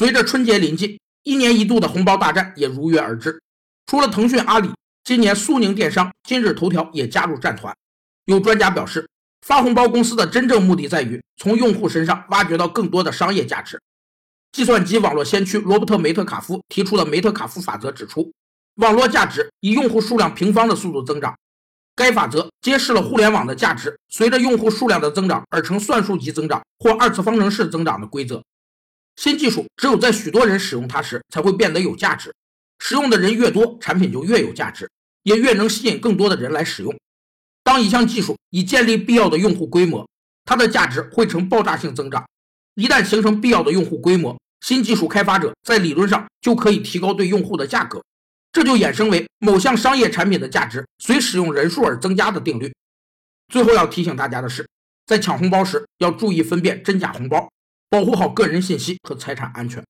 随着春节临近，一年一度的红包大战也如约而至。除了腾讯、阿里，今年苏宁电商、今日头条也加入战团。有专家表示，发红包公司的真正目的在于从用户身上挖掘到更多的商业价值。计算机网络先驱罗伯特·梅特卡夫提出的梅特卡夫法则指出，网络价值以用户数量平方的速度增长。该法则揭示了互联网的价值随着用户数量的增长而成算术级增长或二次方程式增长的规则。新技术只有在许多人使用它时才会变得有价值，使用的人越多，产品就越有价值，也越能吸引更多的人来使用。当一项技术已建立必要的用户规模，它的价值会呈爆炸性增长。一旦形成必要的用户规模，新技术开发者在理论上就可以提高对用户的价格。这就衍生为某项商业产品的价值随使用人数而增加的定律。最后要提醒大家的是，在抢红包时要注意分辨真假红包，保护好个人信息和财产安全。